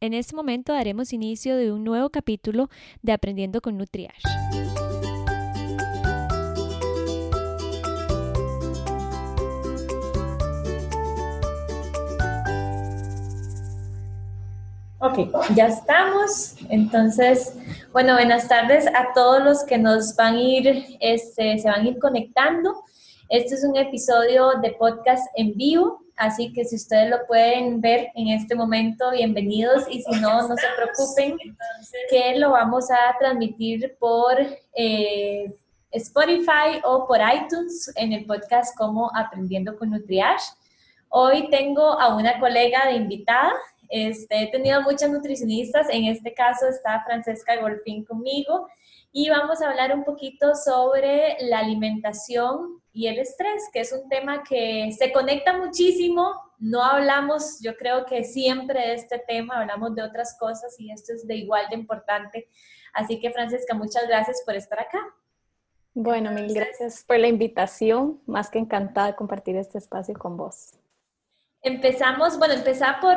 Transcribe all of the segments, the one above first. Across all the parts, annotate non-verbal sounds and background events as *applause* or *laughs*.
En este momento daremos inicio de un nuevo capítulo de Aprendiendo con Nutriash. Ok, ya estamos. Entonces, bueno, buenas tardes a todos los que nos van a ir, este, se van a ir conectando. Este es un episodio de podcast en vivo Así que si ustedes lo pueden ver en este momento, bienvenidos. Y si no, no se preocupen, que lo vamos a transmitir por eh, Spotify o por iTunes en el podcast como Aprendiendo con Nutriash. Hoy tengo a una colega de invitada. Este, he tenido muchas nutricionistas, en este caso está Francesca Golfín conmigo y vamos a hablar un poquito sobre la alimentación y el estrés, que es un tema que se conecta muchísimo. No hablamos, yo creo que siempre de este tema, hablamos de otras cosas y esto es de igual de importante. Así que, Francesca, muchas gracias por estar acá. Bueno, mil gracias por la invitación. Más que encantada de compartir este espacio con vos. Empezamos, bueno, empezar por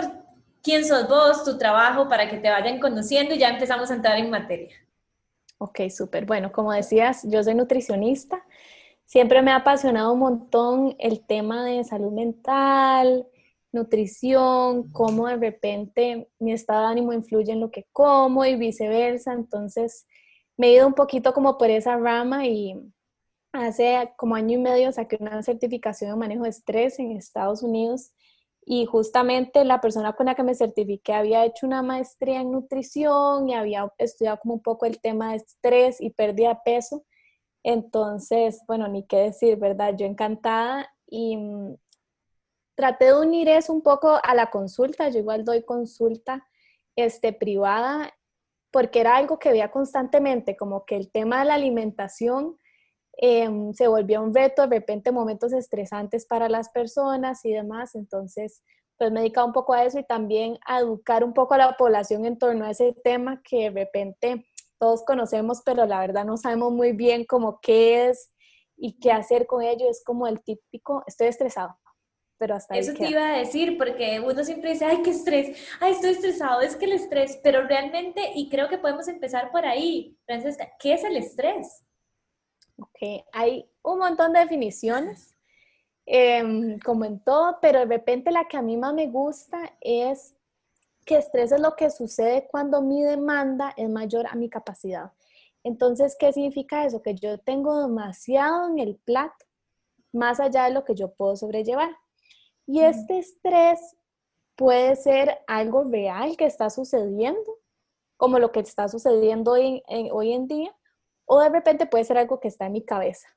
quién sos vos, tu trabajo, para que te vayan conociendo y ya empezamos a entrar en materia. Ok, súper. Bueno, como decías, yo soy nutricionista. Siempre me ha apasionado un montón el tema de salud mental, nutrición, cómo de repente mi estado de ánimo influye en lo que como y viceversa. Entonces, me he ido un poquito como por esa rama y hace como año y medio saqué una certificación de manejo de estrés en Estados Unidos y justamente la persona con la que me certifiqué había hecho una maestría en nutrición y había estudiado como un poco el tema de estrés y pérdida de peso. Entonces, bueno, ni qué decir, ¿verdad? Yo encantada y mm, traté de unir eso un poco a la consulta. Yo igual doy consulta este, privada porque era algo que veía constantemente, como que el tema de la alimentación Em, se volvió un reto, de repente momentos estresantes para las personas y demás. Entonces, pues me he dedicado un poco a eso y también a educar un poco a la población en torno a ese tema que de repente todos conocemos, pero la verdad no sabemos muy bien cómo qué es y qué hacer con ello. Es como el típico, estoy estresado. Pero hasta Eso te iba a decir, porque uno siempre dice, ay, qué estrés, ay, estoy estresado, es que el estrés, pero realmente, y creo que podemos empezar por ahí, Francesca, ¿qué es el estrés? Ok, hay un montón de definiciones, em, como en todo, pero de repente la que a mí más me gusta es que estrés es lo que sucede cuando mi demanda es mayor a mi capacidad. Entonces, ¿qué significa eso? Que yo tengo demasiado en el plato, más allá de lo que yo puedo sobrellevar. Y este estrés puede ser algo real que está sucediendo, como lo que está sucediendo hoy en día, o de repente puede ser algo que está en mi cabeza.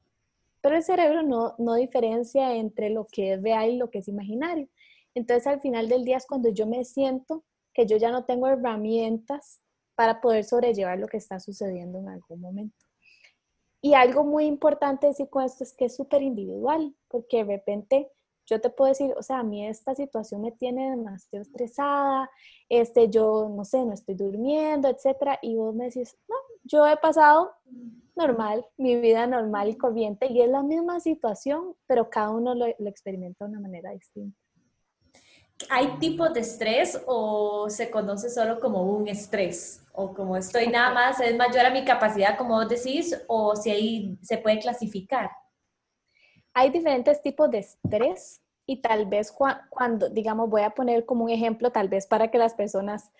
Pero el cerebro no, no diferencia entre lo que es real y lo que es imaginario. Entonces al final del día es cuando yo me siento que yo ya no tengo herramientas para poder sobrellevar lo que está sucediendo en algún momento. Y algo muy importante decir con esto es que es súper individual, porque de repente yo te puedo decir, o sea, a mí esta situación me tiene demasiado estresada, este, yo no sé, no estoy durmiendo, etcétera, y vos me decís, no, yo he pasado normal, mi vida normal y corriente, y es la misma situación, pero cada uno lo, experimenta de una manera distinta. ¿Hay tipos de estrés o se conoce solo como un estrés? O como estoy nada más, es mayor a mi capacidad, como vos decís, o si ahí se puede clasificar. Hay diferentes tipos de estrés y tal vez cuando, digamos, voy a poner como un ejemplo, tal vez para que las personas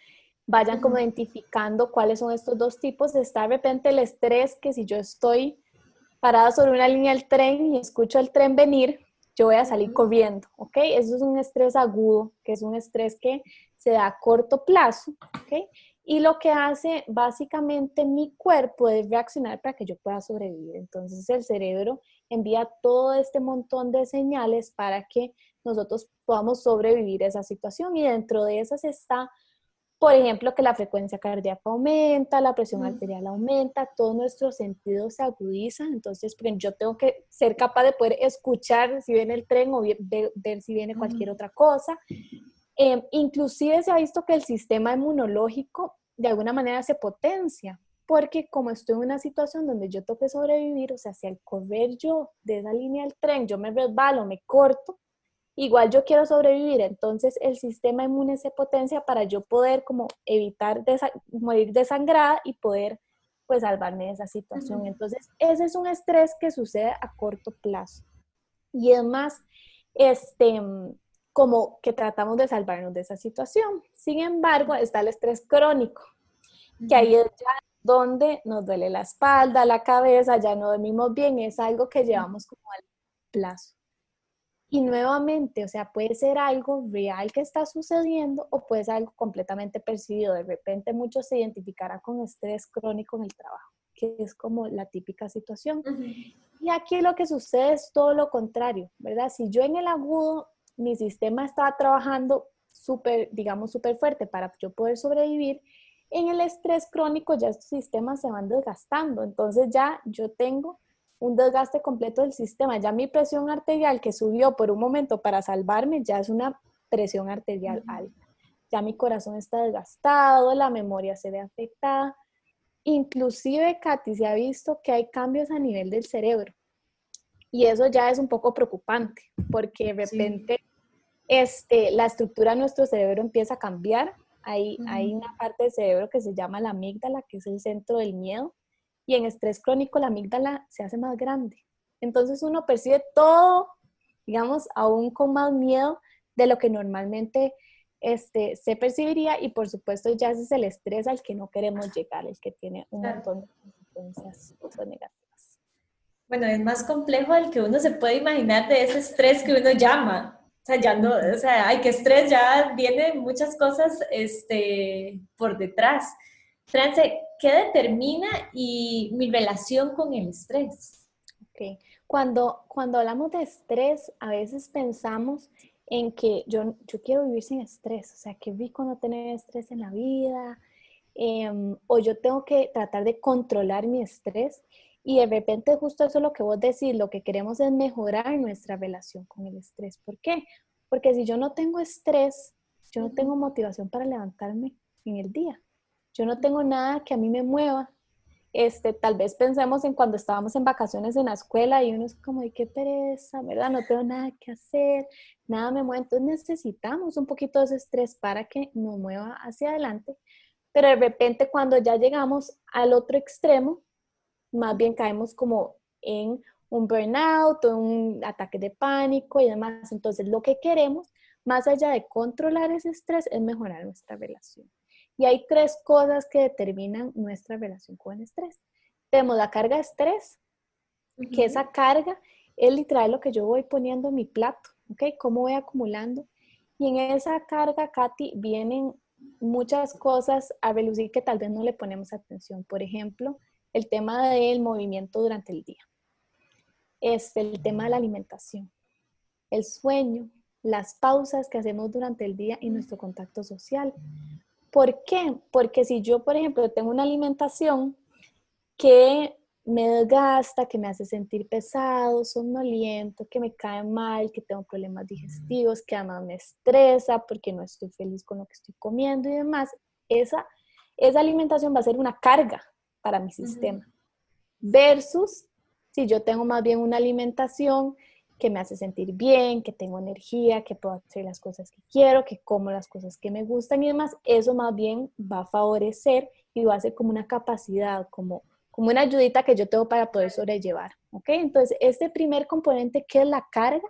vayan como identificando cuáles son estos dos tipos. Está de repente el estrés que si yo estoy parada sobre una línea del tren y escucho el tren venir, yo voy a salir corriendo, ¿ok? Eso es un estrés agudo, que es un estrés que se da a corto plazo, ¿ok? Y lo que hace básicamente mi cuerpo es reaccionar para que yo pueda sobrevivir. Entonces el cerebro envía todo este montón de señales para que nosotros podamos sobrevivir esa situación y dentro de esas está, por ejemplo, que la frecuencia cardíaca aumenta, la presión arterial aumenta, todos nuestros sentidos se agudizan, entonces yo tengo que ser capaz de poder escuchar si viene el tren o ver, si viene cualquier otra cosa. Em, inclusive se ha visto que el sistema inmunológico de alguna manera se potencia, porque como estoy en una situación donde yo tengo que sobrevivir, o sea, si al correr yo de esa línea del tren yo me resbalo, me corto, igual yo quiero sobrevivir, entonces el sistema inmune se potencia para yo poder como evitar morir desangrada y poder pues salvarme de esa situación. Entonces, ese es un estrés que sucede a corto plazo. Y es más, este, como que tratamos de salvarnos de esa situación. Sin embargo, está el estrés crónico, que ahí es ya donde nos duele la espalda, la cabeza, ya no dormimos bien, es algo que llevamos como al plazo. Y nuevamente, o sea, puede ser algo real que está sucediendo o puede ser algo completamente percibido. De repente muchos se identificarán con estrés crónico en el trabajo, que es como la típica situación. Y aquí lo que sucede es todo lo contrario, ¿verdad? Si yo en el agudo, mi sistema estaba trabajando súper, digamos, súper fuerte para yo poder sobrevivir, en el estrés crónico ya estos sistemas se van desgastando. Entonces ya yo tengo un desgaste completo del sistema. Ya mi presión arterial que subió por un momento para salvarme ya es una presión arterial alta. Ya mi corazón está desgastado, la memoria se ve afectada. Inclusive, Katy, se ha visto que hay cambios a nivel del cerebro. Y eso ya es un poco preocupante, porque de repente este, la estructura de nuestro cerebro empieza a cambiar. Hay, hay una parte del cerebro que se llama la amígdala, que es el centro del miedo y en estrés crónico la amígdala se hace más grande. Entonces uno percibe todo, digamos, aún con más miedo de lo que normalmente este, se percibiría y por supuesto ya ese es el estrés al que no queremos llegar, el que tiene un montón de consecuencias negativas. Bueno, es más complejo el que uno se puede imaginar de ese estrés que uno llama. O sea, ya no, o sea, hay que estrés, ya vienen muchas cosas este, por detrás. France, ¿qué determina y mi relación con el estrés? Ok, cuando, cuando hablamos de estrés, a veces pensamos en que yo, yo quiero vivir sin estrés, o sea, que rico no tener estrés en la vida, em, o yo tengo que tratar de controlar mi estrés. Y de repente justo eso es lo que vos decís, lo que queremos es mejorar nuestra relación con el estrés. ¿Por qué? Porque si yo no tengo estrés, yo no tengo motivación para levantarme en el día. Yo no tengo nada que a mí me mueva. Este, tal vez pensemos en cuando estábamos en vacaciones en la escuela y uno es como, qué pereza, ¿verdad? No tengo nada que hacer, nada me mueve. Entonces necesitamos un poquito de ese estrés para que nos mueva hacia adelante. Pero de repente cuando ya llegamos al otro extremo, más bien caemos como en un burnout un ataque de pánico y demás. Entonces lo que queremos, más allá de controlar ese estrés, es mejorar nuestra relación. Y hay tres cosas que determinan nuestra relación con el estrés. Tenemos la carga de estrés, que esa carga es literal lo que yo voy poniendo en mi plato, ¿ok? Cómo voy acumulando. Y en esa carga, Katy, vienen muchas cosas a relucir que tal vez no le ponemos atención. Por ejemplo, el tema del movimiento durante el día. Es el tema de la alimentación, el sueño, las pausas que hacemos durante el día y nuestro contacto social. ¿Por qué? Porque si yo, por ejemplo, tengo una alimentación que me desgasta, que me hace sentir pesado, somnoliento, que me cae mal, que tengo problemas digestivos, que además me estresa porque no estoy feliz con lo que estoy comiendo y demás, esa, esa alimentación va a ser una carga para mi sistema. Versus si yo tengo más bien una alimentación que me hace sentir bien, que tengo energía, que puedo hacer las cosas que quiero, que como las cosas que me gustan y demás, eso más bien va a favorecer y va a ser como una capacidad, como, como una ayudita que yo tengo para poder sobrellevar. ¿Ok? Entonces, este primer componente que es la carga,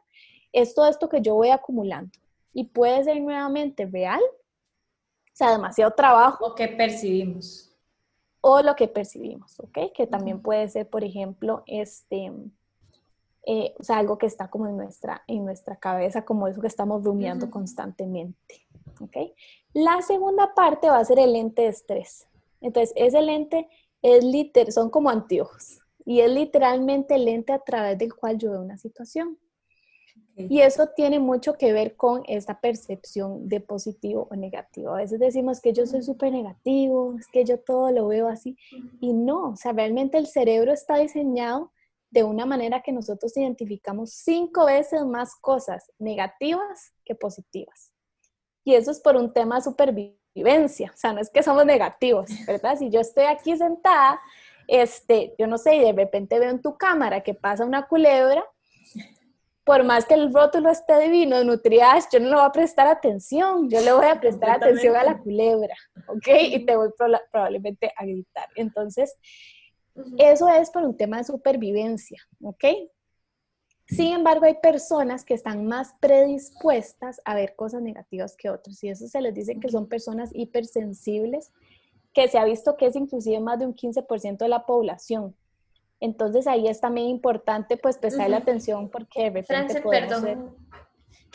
es todo esto que yo voy acumulando y puede ser nuevamente real, o sea, demasiado trabajo. O que percibimos. O lo que percibimos, ¿ok? Que también puede ser, por ejemplo, este eh, o sea, algo que está como en nuestra, en nuestra cabeza, como eso que estamos rumiando constantemente. ¿ok? La segunda parte va a ser el lente de estrés. Entonces, ese lente es literal, son como anteojos y es literalmente el lente a través del cual yo veo una situación. Y eso tiene mucho que ver con esta percepción de positivo o negativo. A veces decimos que yo soy súper negativo, es que yo todo lo veo así. Y no, o sea, realmente el cerebro está diseñado de una manera que nosotros identificamos cinco veces más cosas negativas que positivas. Y eso es por un tema de supervivencia, o sea, no es que somos negativos, *laughs* ¿verdad? Si yo estoy aquí sentada, este, yo no sé, y de repente veo en tu cámara que pasa una culebra, por más que el rótulo esté divino, Nutriash, yo no le voy a prestar atención, yo le voy a prestar atención a la culebra, ¿ok? Y te voy probablemente a gritar. Entonces, eso es por un tema de supervivencia, ¿ok? Sin embargo, hay personas que están más predispuestas a ver cosas negativas que otras y eso se les dice que son personas hipersensibles, que se ha visto que es inclusive más de un 15% de la población. Entonces ahí es también importante pues prestarle atención porque de repente perdón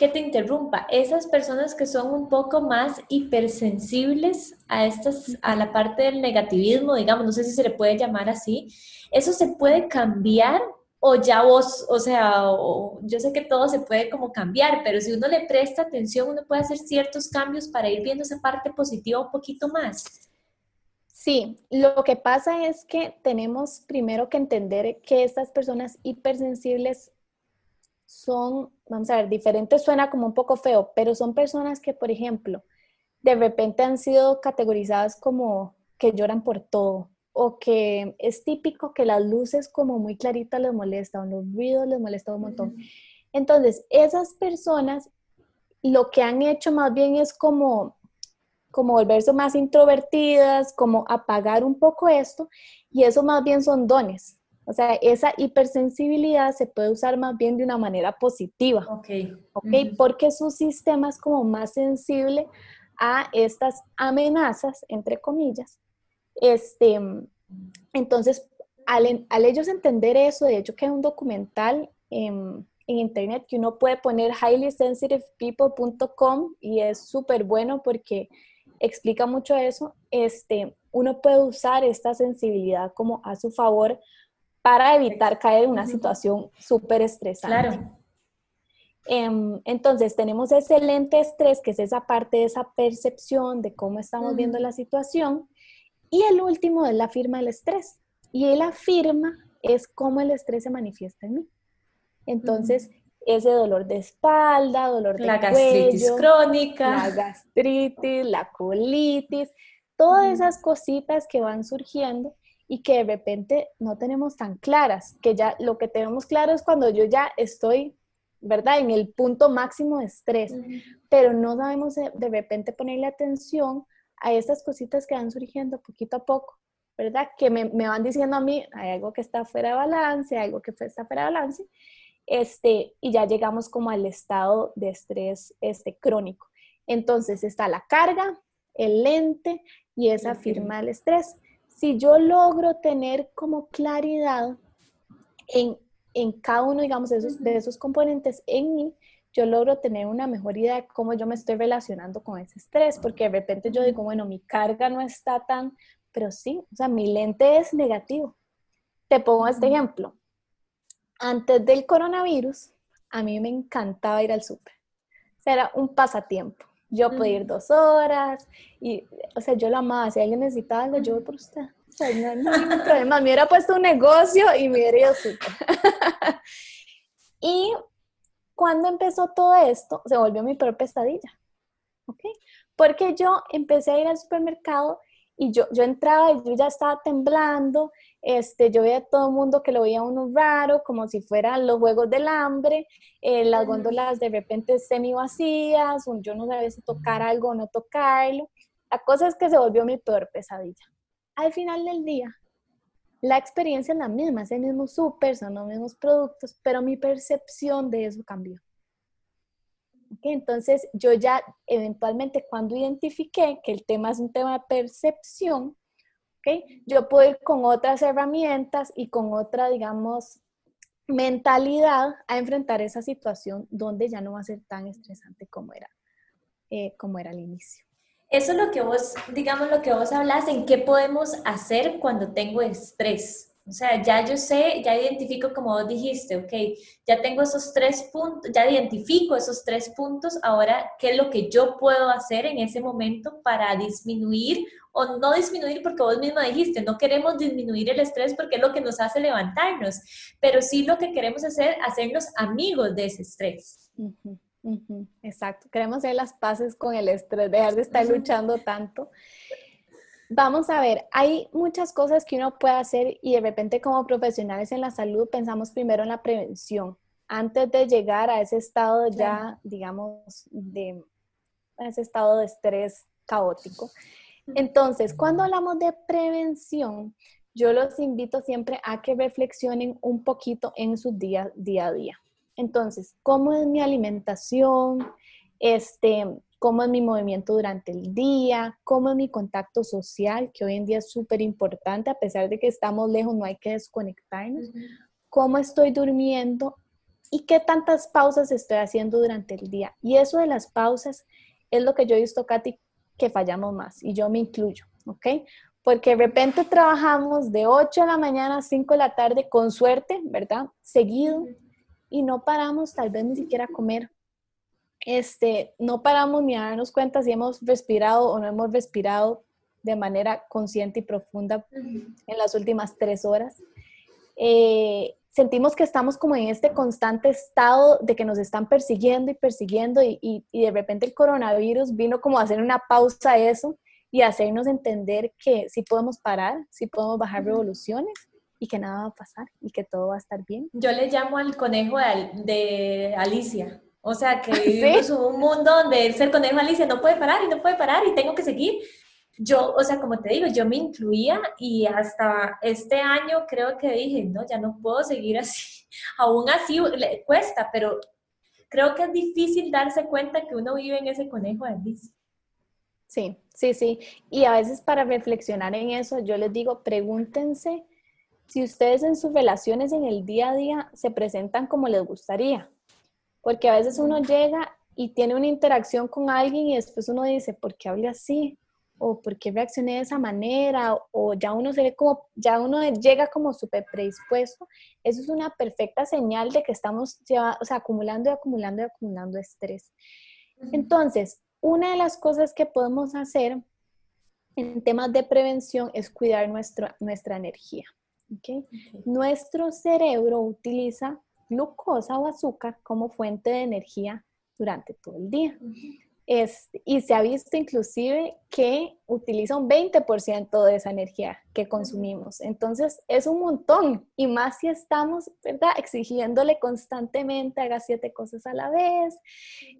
que te interrumpa, esas personas que son un poco más hipersensibles a estas, a la parte del negativismo, digamos, no sé si se le puede llamar así, ¿eso se puede cambiar o ya vos, o sea, yo sé que todo se puede como cambiar, pero si uno le presta atención, uno puede hacer ciertos cambios para ir viendo esa parte positiva un poquito más. Sí, lo que pasa es que tenemos primero que entender que estas personas hipersensibles son, vamos a ver, diferentes suena como un poco feo, pero son personas que, por ejemplo, de repente han sido categorizadas como que lloran por todo o que es típico que las luces como muy claritas les molestan, los ruidos les molestan un montón. Entonces, esas personas lo que han hecho más bien es como como volverse más introvertidas, como apagar un poco esto, y eso más bien son dones. O sea, esa hipersensibilidad se puede usar más bien de una manera positiva. Ok. okay? Porque su sistema es como más sensible a estas amenazas, entre comillas. Este, entonces, al, ellos entender eso, de hecho que hay un documental en, en internet que uno puede poner highlySensitivePeople.com y es súper bueno porque explica mucho eso, este, uno puede usar esta sensibilidad como a su favor para evitar caer en una situación súper estresante. Claro. Em, entonces, tenemos ese lente estrés, que es esa parte de esa percepción de cómo estamos viendo la situación. Y el último es la firma del estrés. Y la firma es cómo el estrés se manifiesta en mí. Entonces, ese dolor de espalda, dolor de la gastritis crónica, la gastritis, la colitis, *laughs* todas esas cositas que van surgiendo y que de repente no tenemos tan claras, que ya lo que tenemos claro es cuando yo ya estoy, ¿verdad? En el punto máximo de estrés, pero no sabemos de, repente ponerle atención a esas cositas que van surgiendo poquito a poco, ¿verdad? Que me, me van diciendo a mí, hay algo que está fuera de balance, hay algo que está fuera de balance, este, y ya llegamos como al estado de estrés este, crónico. Entonces está la carga, el lente y esa firma del estrés. Si yo logro tener como claridad en, en cada uno, digamos, de esos, de esos componentes en mí, yo logro tener una mejor idea de cómo yo me estoy relacionando con ese estrés, porque de repente yo digo, bueno, mi carga no está tan, pero sí, o sea, mi lente es negativo. Te pongo este ejemplo antes del coronavirus, a mí me encantaba ir al súper. O sea, era un pasatiempo. Yo podía ir dos horas y, o sea, yo lo amaba. Si alguien necesitaba algo, yo voy por usted. O sea, no, hay ningún problema. Me hubiera puesto un negocio y me hubiera ido súper. *laughs* y cuando empezó todo esto, se volvió mi peor pesadilla. ¿Ok? Porque yo empecé a ir al supermercado y yo, yo entraba y yo ya estaba temblando, este, yo veía a todo el mundo que lo veía uno raro, como si fueran los juegos del hambre, eh, las góndolas de repente semi vacías, yo no sabía si tocar algo o no tocarlo. La cosa es que se volvió mi peor pesadilla. Al final del día, la experiencia es la misma, es el mismo súper, son los mismos productos, pero mi percepción de eso cambió. Entonces, yo ya eventualmente cuando identifiqué que el tema es un tema de percepción, ¿okay? yo puedo ir con otras herramientas y con otra, digamos, mentalidad a enfrentar esa situación donde ya no va a ser tan estresante como era, eh, como era al inicio. Eso es lo que vos, digamos, lo que vos hablas, en qué podemos hacer cuando tengo estrés. O sea, ya yo sé, ya identifico como vos dijiste, ok, ya tengo esos tres puntos, ya identifico esos tres puntos, ahora, ¿qué es lo que yo puedo hacer en ese momento para disminuir o no disminuir porque vos misma dijiste, no queremos disminuir el estrés porque es lo que nos hace levantarnos, pero sí lo que queremos hacer, hacernos amigos de ese estrés. exacto, queremos hacer las paces con el estrés, dejar de estar luchando tanto. Vamos a ver, hay muchas cosas que uno puede hacer y de repente como profesionales en la salud pensamos primero en la prevención. antes de llegar a ese estado ya, digamos, de ese estado de estrés caótico. Entonces, cuando hablamos de prevención, yo los invito siempre a que reflexionen un poquito en su día, día a día. Entonces, ¿cómo es mi alimentación? Este, ¿Cómo es mi movimiento durante el día? ¿Cómo es mi contacto social? Que hoy en día es súper importante, a pesar de que estamos lejos, no hay que desconectarnos. ¿Cómo estoy durmiendo? ¿Y qué tantas pausas estoy haciendo durante el día? Y eso de las pausas es lo que yo he visto, Katy, que fallamos más, y yo me incluyo, ¿ok? porque de repente trabajamos de 8 de la mañana a 5 de la tarde con suerte, ¿verdad? Seguido y no paramos tal vez ni siquiera a comer. Este, no paramos ni a darnos cuenta si hemos respirado o no hemos respirado de manera consciente y profunda en las últimas tres horas. Eh, sentimos que estamos como en este constante estado de que nos están persiguiendo y persiguiendo y, y, y de repente el coronavirus vino como a hacer una pausa a eso y hacernos entender que sí podemos parar, sí podemos bajar revoluciones y que nada va a pasar y que todo va a estar bien. Yo le llamo al conejo de, Alicia. O sea, que *laughs* vivimos un mundo donde el ser conejo Alicia no puede parar y no puede parar y tengo que seguir. Yo, o sea, como te digo, yo me incluía y hasta este año creo que dije, no, ya no puedo seguir así. *laughs* Aún así le cuesta, pero creo que es difícil darse cuenta que uno vive en ese conejo de Alicia. Sí, sí, sí. Y a veces para reflexionar en eso, yo les digo, pregúntense si ustedes en sus relaciones en el día a día se presentan como les gustaría. Porque a veces uno llega y tiene una interacción con alguien y después uno dice, ¿por qué hablé así? o por qué reaccioné de esa manera, o ya uno se ve como, ya uno llega como súper predispuesto, eso es una perfecta señal de que estamos o sea, acumulando y acumulando y acumulando estrés. Entonces, una de las cosas que podemos hacer en temas de prevención es cuidar nuestra, nuestra energía. Nuestro cerebro utiliza glucosa o azúcar como fuente de energía durante todo el día y se ha visto inclusive que utiliza un 20% de esa energía que consumimos. Entonces es un montón y más si estamos, ¿verdad? Exigiéndole constantemente, haga siete cosas a la vez,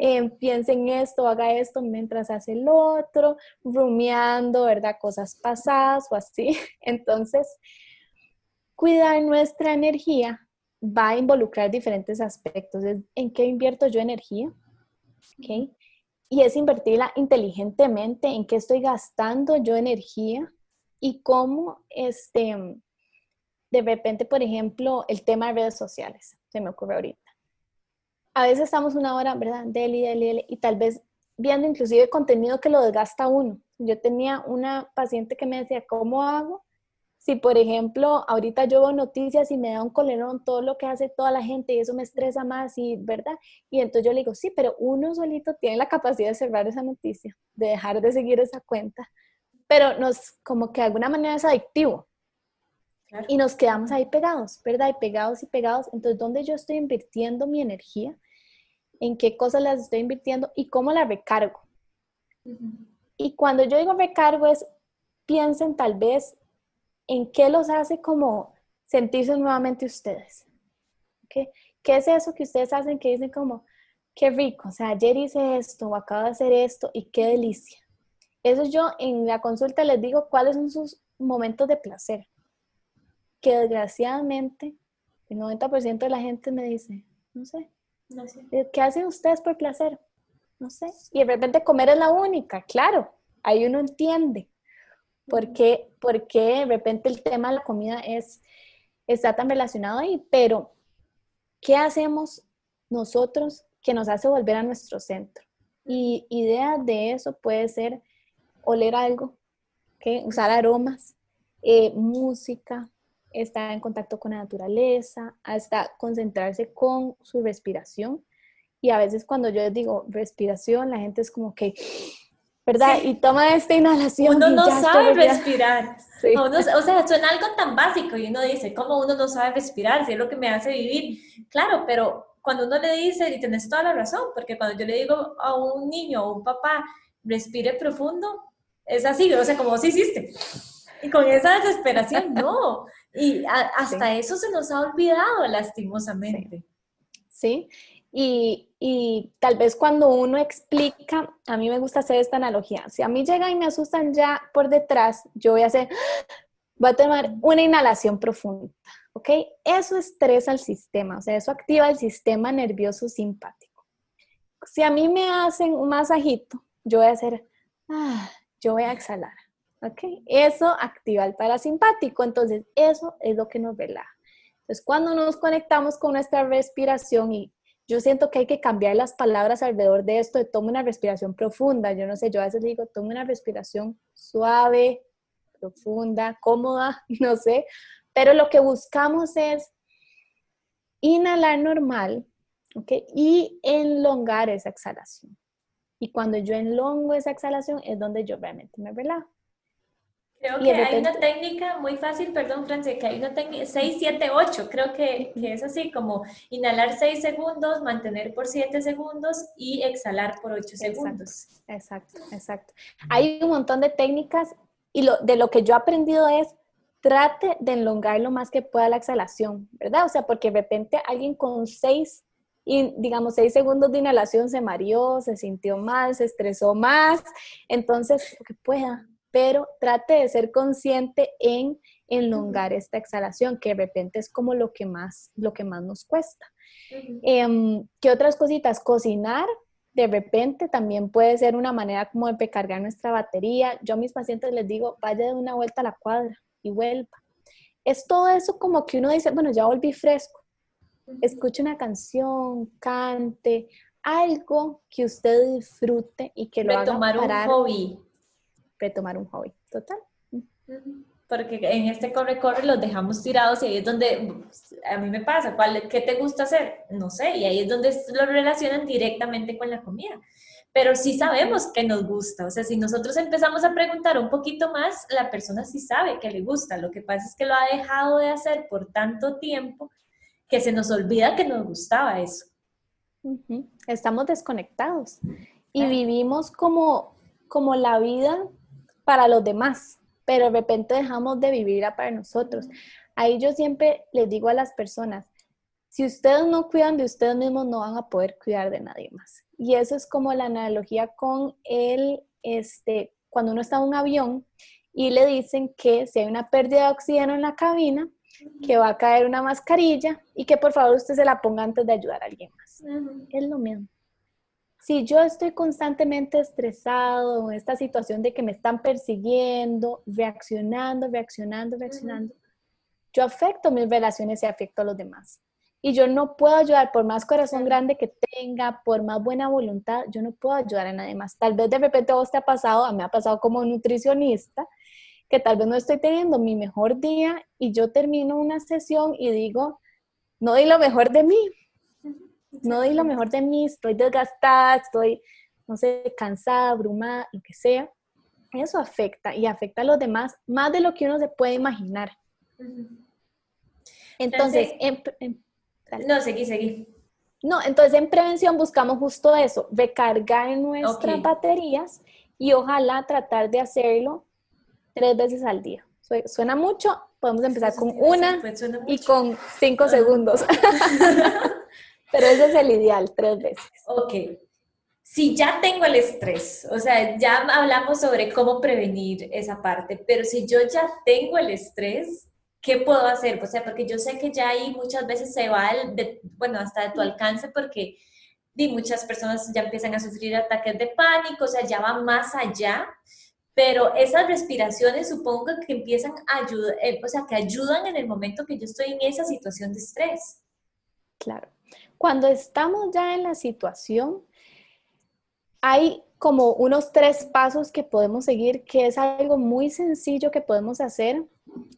eh, piense en esto, haga esto mientras hace el otro, rumiando, ¿verdad? Cosas pasadas o así. *laughs* Entonces, cuidar nuestra energía va a involucrar diferentes aspectos. ¿En qué invierto yo energía? ¿Okay? y es invertirla inteligentemente en qué estoy gastando yo energía y cómo este, de repente, por ejemplo, el tema de redes sociales, se me ocurre ahorita. A veces estamos una hora, ¿verdad? Deli, deli, deli, y tal vez viendo inclusive contenido que lo desgasta uno. Yo tenía una paciente que me decía, ¿cómo hago si, por ejemplo, ahorita yo veo noticias y me da un colerón todo lo que hace toda la gente y eso me estresa más, y, ¿verdad? Y entonces yo le digo, sí, pero uno solito tiene la capacidad de cerrar esa noticia, de dejar de seguir esa cuenta, pero nos, como que de alguna manera es adictivo. Y nos quedamos ahí pegados, ¿verdad? Y pegados y pegados. Entonces, ¿dónde yo estoy invirtiendo mi energía? ¿En qué cosas las estoy invirtiendo? ¿Y cómo la recargo? Y cuando yo digo recargo es, piensen tal vez en qué los hace como sentirse nuevamente ustedes. ¿Qué es eso que ustedes hacen que dicen como, qué rico, o sea, ayer hice esto o acabo de hacer esto y qué delicia? Eso yo en la consulta les digo cuáles son sus momentos de placer. Que desgraciadamente el 90% de la gente me dice, no sé, no sé, ¿qué hacen ustedes por placer? No sé. Y de repente comer es la única, claro, ahí uno entiende. ¿Por qué, de repente el tema de la comida es, está tan relacionado ahí? Pero, ¿qué hacemos nosotros que nos hace volver a nuestro centro? Y idea de eso puede ser oler algo, usar aromas, eh, música, estar en contacto con la naturaleza, hasta concentrarse con su respiración. Y a veces cuando yo digo respiración, la gente es como que ¿verdad? Y toma esta inhalación. Uno no sabe respirar. *laughs* o sea, suena algo tan básico y uno dice, ¿cómo uno no sabe respirar? Si es lo que me hace vivir. Claro, pero cuando uno le dice, y tienes toda la razón, porque cuando yo le digo a un niño o un papá, respire profundo, es así, o sea, como si hiciste. Y con esa desesperación, *laughs* no. Y hasta eso se nos ha olvidado, lastimosamente. ¿sí? Y, tal vez cuando uno explica, a mí me gusta hacer esta analogía, si a mí llegan y me asustan ya por detrás, yo voy a hacer, *gasps* voy a tomar una inhalación profunda, ¿ok? Eso estresa el sistema, o sea, eso activa el sistema nervioso simpático. Si a mí me hacen un masajito, yo voy a hacer, ah, yo voy a exhalar, ¿ok? Eso activa el parasimpático, entonces eso es lo que nos relaja. Entonces, cuando nos conectamos con nuestra respiración y yo siento que hay que cambiar las palabras alrededor de esto, de tome una respiración profunda. Yo no sé, yo a veces digo, tome una respiración suave, profunda, cómoda, *laughs* no sé, pero lo que buscamos es inhalar normal, ¿ok? Y enlongar esa exhalación. Y cuando yo enlongo esa exhalación es donde yo realmente me relajo. Creo que hay una técnica muy fácil, perdón, Francia, que hay una técnica 6, 7, 8, creo que, que, es así, como inhalar 6 segundos, mantener por 7 segundos y exhalar por 8 segundos. Exacto, exacto. Hay un montón de técnicas y lo, de lo que yo he aprendido es trate de enlongar lo más que pueda la exhalación, ¿verdad? O sea, porque de repente alguien con 6 y digamos 6 segundos de inhalación se mareó, se sintió mal, se estresó más, entonces lo que pueda, pero trate de ser consciente en enlongar esta exhalación, que de repente es como lo que más, lo que más nos cuesta. Em, ¿Qué otras cositas? Cocinar, de repente también puede ser una manera como de recargar nuestra batería. Yo a mis pacientes les digo, vaya de una vuelta a la cuadra y vuelva. Es todo eso como que uno dice, bueno, ya volví fresco. Escuche una canción, cante, algo que usted disfrute y que lo haga parar. un hobby retomar un hobby. Total. Porque en este corre-corre los dejamos tirados y ahí es donde a mí me pasa, ¿cuál, ¿qué te gusta hacer? No sé, y ahí es donde lo relacionan directamente con la comida. Pero sí sabemos que nos gusta, o sea, si nosotros empezamos a preguntar un poquito más, la persona sí sabe que le gusta, lo que pasa es que lo ha dejado de hacer por tanto tiempo que se nos olvida que nos gustaba eso. Estamos desconectados y vivimos como, como la vida para los demás, pero de repente dejamos de vivirla para nosotros. Ahí yo siempre les digo a las personas, si ustedes no cuidan de ustedes mismos, no van a poder cuidar de nadie más. Y eso es como la analogía con el, este, cuando uno está en un avión y le dicen que si hay una pérdida de oxígeno en la cabina, que va a caer una mascarilla y que por favor usted se la ponga antes de ayudar a alguien más. Es lo mismo si yo estoy constantemente estresado en esta situación de que me están persiguiendo, reaccionando, reaccionando, reaccionando, yo afecto mis relaciones y afecto a los demás. Y yo no puedo ayudar, por más corazón grande que tenga, por más buena voluntad, yo no puedo ayudar a nadie más. Tal vez de repente a vos te ha pasado, a mí me ha pasado como nutricionista, que tal vez no estoy teniendo mi mejor día y yo termino una sesión y digo, no di lo mejor de mí, no doy lo mejor de mí, estoy desgastada, estoy, no sé, cansada, abrumada, lo que sea, eso afecta y afecta a los demás más de lo que uno se puede imaginar. Entonces, no, seguí, seguí. No, entonces en prevención buscamos justo eso, recargar nuestras baterías y ojalá tratar de hacerlo tres veces al día. Suena mucho, podemos empezar con una pues y con cinco segundos. *laughs* *laughs* Pero ese es el ideal, tres veces. Ok. Si ya tengo el estrés, o sea, ya hablamos sobre cómo prevenir esa parte, pero si yo ya tengo el estrés, ¿qué puedo hacer? O sea, porque yo sé que ya ahí muchas veces se va, de, bueno, hasta de tu alcance, porque y muchas personas ya empiezan a sufrir ataques de pánico, o sea, ya va más allá, pero esas respiraciones supongo que empiezan a ayudar, eh, o sea, que ayudan en el momento que yo estoy en esa situación de estrés. Claro. Cuando estamos ya en la situación, hay como unos tres pasos que podemos seguir, que es algo muy sencillo que podemos hacer.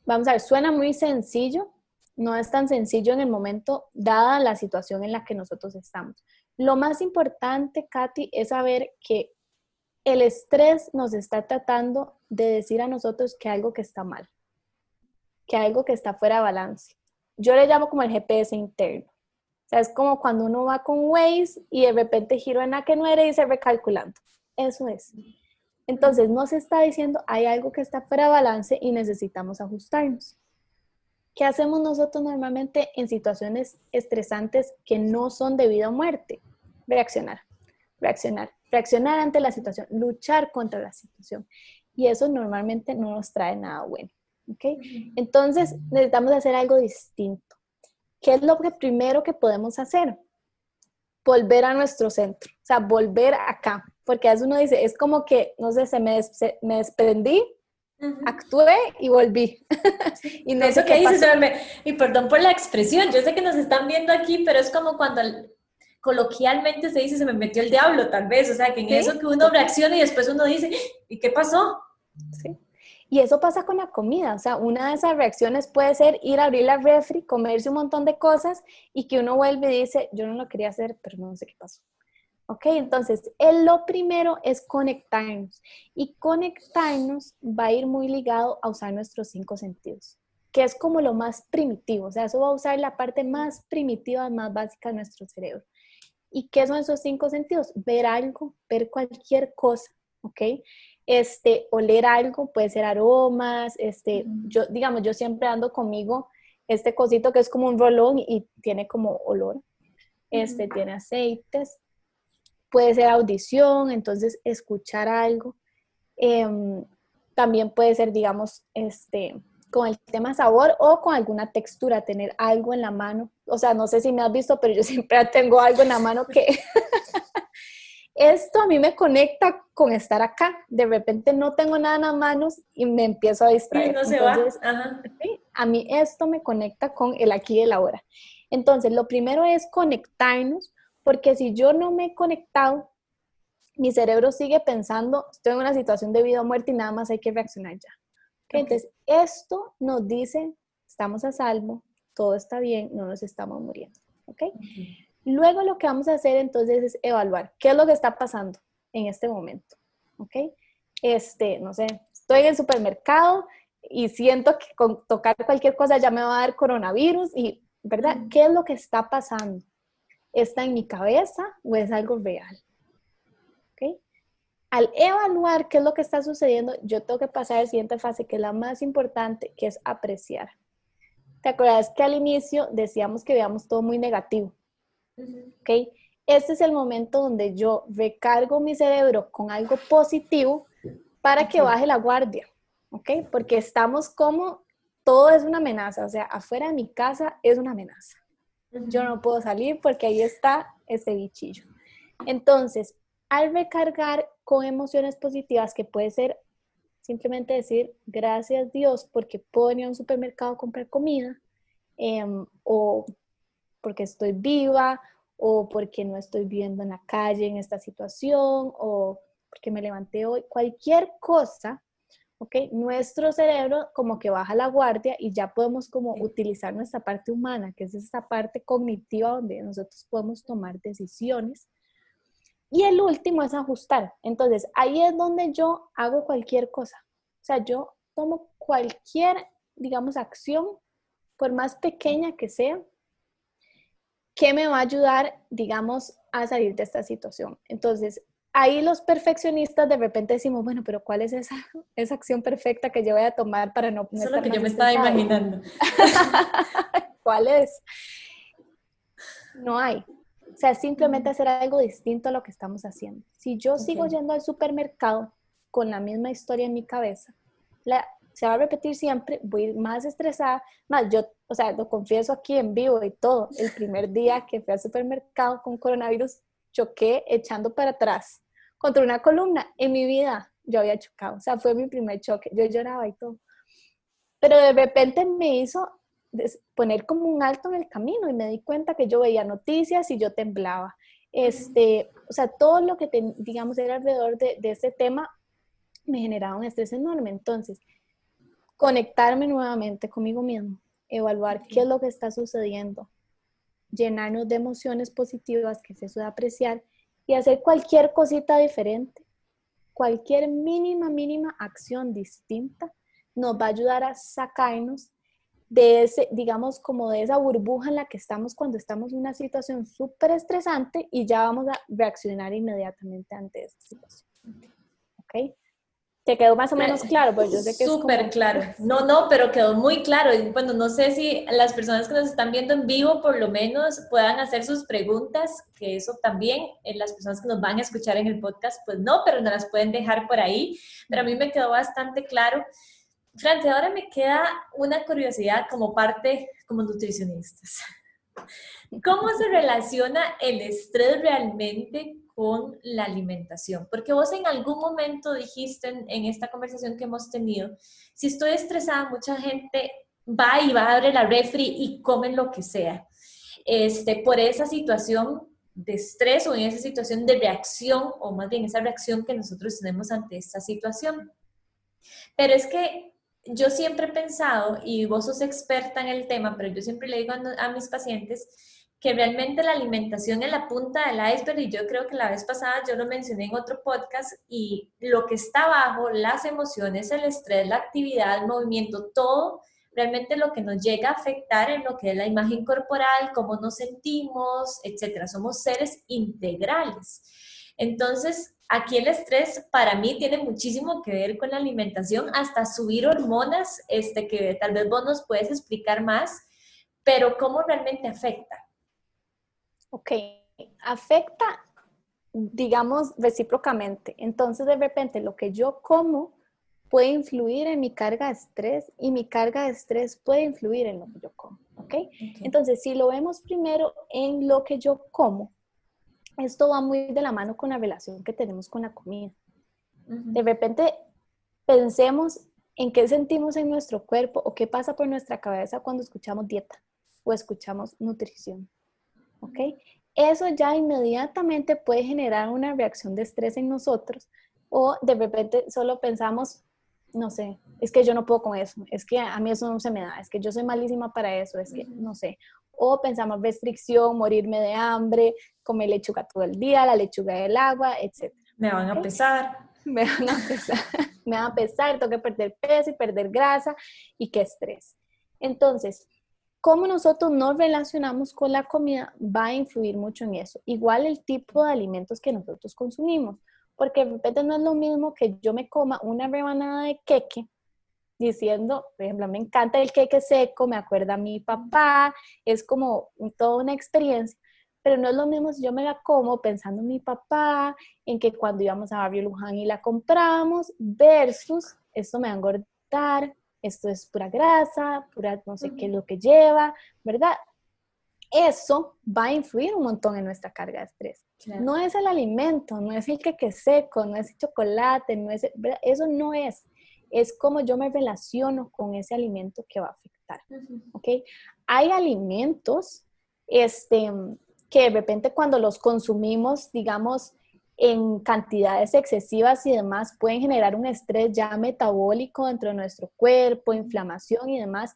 Vamos a ver, suena muy sencillo, no es tan sencillo en el momento, dada la situación en la que nosotros estamos. Lo más importante, Katy, es saber que el estrés nos está tratando de decir a nosotros que algo que está mal, que algo que está fuera de balance. Yo le llamo como el GPS interno es como cuando uno va con Waze y de repente giro en la que no era y se recalculando. Eso es. Entonces, no se está diciendo hay algo que está fuera de balance y necesitamos ajustarnos. ¿Qué hacemos nosotros normalmente en situaciones estresantes que no son de vida o muerte? Reaccionar, reaccionar, reaccionar ante la situación, luchar contra la situación. Y eso normalmente no nos trae nada bueno. ¿ok? Entonces necesitamos hacer algo distinto. ¿Qué es lo que primero que podemos hacer? Volver a nuestro centro, o sea, volver acá, porque a veces uno dice, es como que, no sé, se me, me desprendí actué y volví. *laughs* y no Eso que dices, y perdón por la expresión, yo sé que nos están viendo aquí, pero es como cuando coloquialmente se dice, se me metió el diablo, tal vez, o sea, que en eso que uno reacciona y después uno dice, ¿y qué pasó? Sí. Y eso pasa con la comida, o sea, una de esas reacciones puede ser ir a abrir la refri, comerse un montón de cosas y que uno vuelve y dice, yo no lo quería hacer, pero no sé qué pasó. ¿Ok? Entonces, el, lo primero es conectarnos. Y conectarnos va a ir muy ligado a usar nuestros cinco sentidos, que es como lo más primitivo. O sea, eso va a usar la parte más primitiva, más básica de nuestro cerebro. ¿Y qué son esos cinco sentidos? Ver algo, ver cualquier cosa, ¿ok? Este, oler algo, puede ser aromas, este, yo, digamos, yo siempre ando conmigo este cosito que es como un rolón y tiene como olor. Este, tiene aceites, puede ser audición, entonces escuchar algo. Em, también puede ser, digamos, este, con el tema sabor o con alguna textura, tener algo en la mano. O sea, no sé si me has visto, pero yo *laughs* siempre tengo algo en la mano que... Esto a mí me conecta con estar acá. De repente no tengo nada en las manos y me empiezo a distraer. no se va. a mí esto me conecta con el aquí y el ahora. Entonces, lo primero es conectarnos porque si yo no me he conectado, mi cerebro sigue pensando, estoy en una situación de vida o muerte y nada más hay que reaccionar ya. Entonces, esto nos dice, estamos a salvo, todo está bien, no nos estamos muriendo. ¿okay? Luego lo que vamos a hacer entonces es evaluar qué es lo que está pasando en este momento. ¿ok? Este, no sé, estoy en el supermercado y siento que con tocar cualquier cosa ya me va a dar coronavirus y, ¿verdad? ¿Qué es lo que está pasando? está en mi cabeza o es algo real. ¿Okay? Al evaluar qué es lo que está sucediendo, yo tengo que pasar a la siguiente fase, que es la más importante, que es apreciar. ¿Te acuerdas que al inicio decíamos que veamos todo muy negativo? ¿Ok? Este es el momento donde yo recargo mi cerebro con algo positivo para que baje la guardia. ¿Ok? Porque estamos como todo es una amenaza, o sea, afuera de mi casa es una amenaza yo no puedo salir porque ahí está ese bichillo. Entonces, al recargar con emociones positivas, que puede ser simplemente decir gracias Dios porque puedo ir a un supermercado a comprar comida, em, o porque estoy viva, o porque no estoy viviendo en la calle en esta situación, o porque me levanté hoy, cualquier cosa ¿ok? Nuestro cerebro como que baja la guardia y ya podemos como utilizar nuestra parte humana, que es esa parte cognitiva donde nosotros podemos tomar decisiones. Y el último es ajustar. Entonces, ahí es donde yo hago cualquier cosa. O sea, yo tomo cualquier, digamos, acción, por más pequeña que sea, que me va a ayudar, digamos, a salir de esta situación. Entonces, ahí los perfeccionistas de repente decimos, bueno, pero ¿cuál es esa, *laughs* esa acción perfecta que yo voy a tomar para no... Eso es lo que yo me estaba imaginando. *laughs* ¿Cuál es? No hay. O sea, simplemente hacer algo distinto a lo que estamos haciendo. Si yo sigo yendo al supermercado con la misma historia en mi cabeza, la, se va a repetir siempre, voy a ir más estresada, más yo, o sea, lo confieso aquí en vivo y todo, el primer día que fui al supermercado con coronavirus, choqué echando para atrás contra una columna. En mi vida yo había chocado, o sea, fue mi primer choque, yo lloraba y todo. Pero de repente me hizo poner como un alto en el camino y me di cuenta que yo veía noticias y yo temblaba. Este, o sea, todo lo que, digamos, era alrededor de, de este tema me generaba un estrés enorme. Entonces, conectarme nuevamente conmigo mismo, evaluar qué es lo que está sucediendo, llenarnos de emociones positivas, que es eso de apreciar, y hacer cualquier cosita diferente, cualquier mínima, mínima acción distinta, nos va a ayudar a sacarnos de ese, digamos, como de esa burbuja en la que estamos cuando estamos en una situación súper estresante y ya vamos a reaccionar inmediatamente ante esa situación. ¿Ok? Te quedó más o menos claro, pues yo sé que Súper claro. No, no, pero quedó muy claro. Y bueno, no sé si las personas que nos están viendo en vivo por lo menos puedan hacer sus preguntas, que eso también, en las personas que nos van a escuchar en el podcast, pues no, pero nos las pueden dejar por ahí. Pero a mí me quedó bastante claro. Frante, ahora me queda una curiosidad como parte, como nutricionistas. ¿Cómo se relaciona el estrés realmente con la alimentación? Porque vos en algún momento dijiste en, esta conversación que hemos tenido, si estoy estresada, mucha gente va y va a abrir la refri y comen lo que sea. Este, por esa situación de estrés o en esa situación de reacción, o más bien esa reacción que nosotros tenemos ante esta situación. Pero es que yo siempre he pensado, y vos sos experta en el tema, pero yo siempre le digo a, a mis pacientes que realmente la alimentación es la punta del iceberg y yo creo que la vez pasada yo lo mencioné en otro podcast y lo que está abajo, las emociones, el estrés, la actividad, el movimiento, todo realmente lo que nos llega a afectar en lo que es la imagen corporal, cómo nos sentimos, etcétera. Somos seres integrales. Entonces, aquí el estrés para mí tiene muchísimo que ver con la alimentación, hasta subir hormonas, este, que tal vez vos nos puedes explicar más, pero cómo realmente afecta. Ok, afecta, digamos, recíprocamente. Entonces, de repente, lo que yo como puede influir en mi carga de estrés y mi carga de estrés puede influir en lo que yo como. ¿ok? Entonces, si lo vemos primero en lo que yo como, esto va muy de la mano con la relación que tenemos con la comida. De repente, pensemos en qué sentimos en nuestro cuerpo o qué pasa por nuestra cabeza cuando escuchamos dieta o escuchamos nutrición. ¿ok? Eso ya inmediatamente puede generar una reacción de estrés en nosotros o de repente solo pensamos, no sé, es que yo no puedo con eso, es que a mí eso no se me da, es que yo soy malísima para eso, es que no sé. O pensamos restricción, morirme de hambre, comer lechuga todo el día, la lechuga del agua, etc. *laughs* Me van a pesar. Me van a pesar, me van a pesar, tengo que perder peso y perder grasa y qué estrés. Entonces, cómo nosotros nos relacionamos con la comida va a influir mucho en eso. Igual el tipo de alimentos que nosotros consumimos, porque de repente no es lo mismo que yo me coma una rebanada de queque diciendo, por ejemplo, me encanta el queque seco, me acuerda a mi papá, es como toda una experiencia, pero no es lo mismo si yo me la como pensando en mi papá, en que cuando íbamos a Barrio Luján y la compramos, versus esto me va a engordar, esto es pura grasa, pura no sé qué es lo que lleva, ¿verdad? Eso va a influir un montón en nuestra carga de estrés. No es el alimento, no es el queque seco, no es el chocolate, no es, eso no es. Es como yo me relaciono con ese alimento que va a afectar. ¿Ok? Hay alimentos este, que de repente cuando los consumimos, digamos, en cantidades excesivas y demás pueden generar un estrés ya metabólico dentro de nuestro cuerpo, inflamación y demás.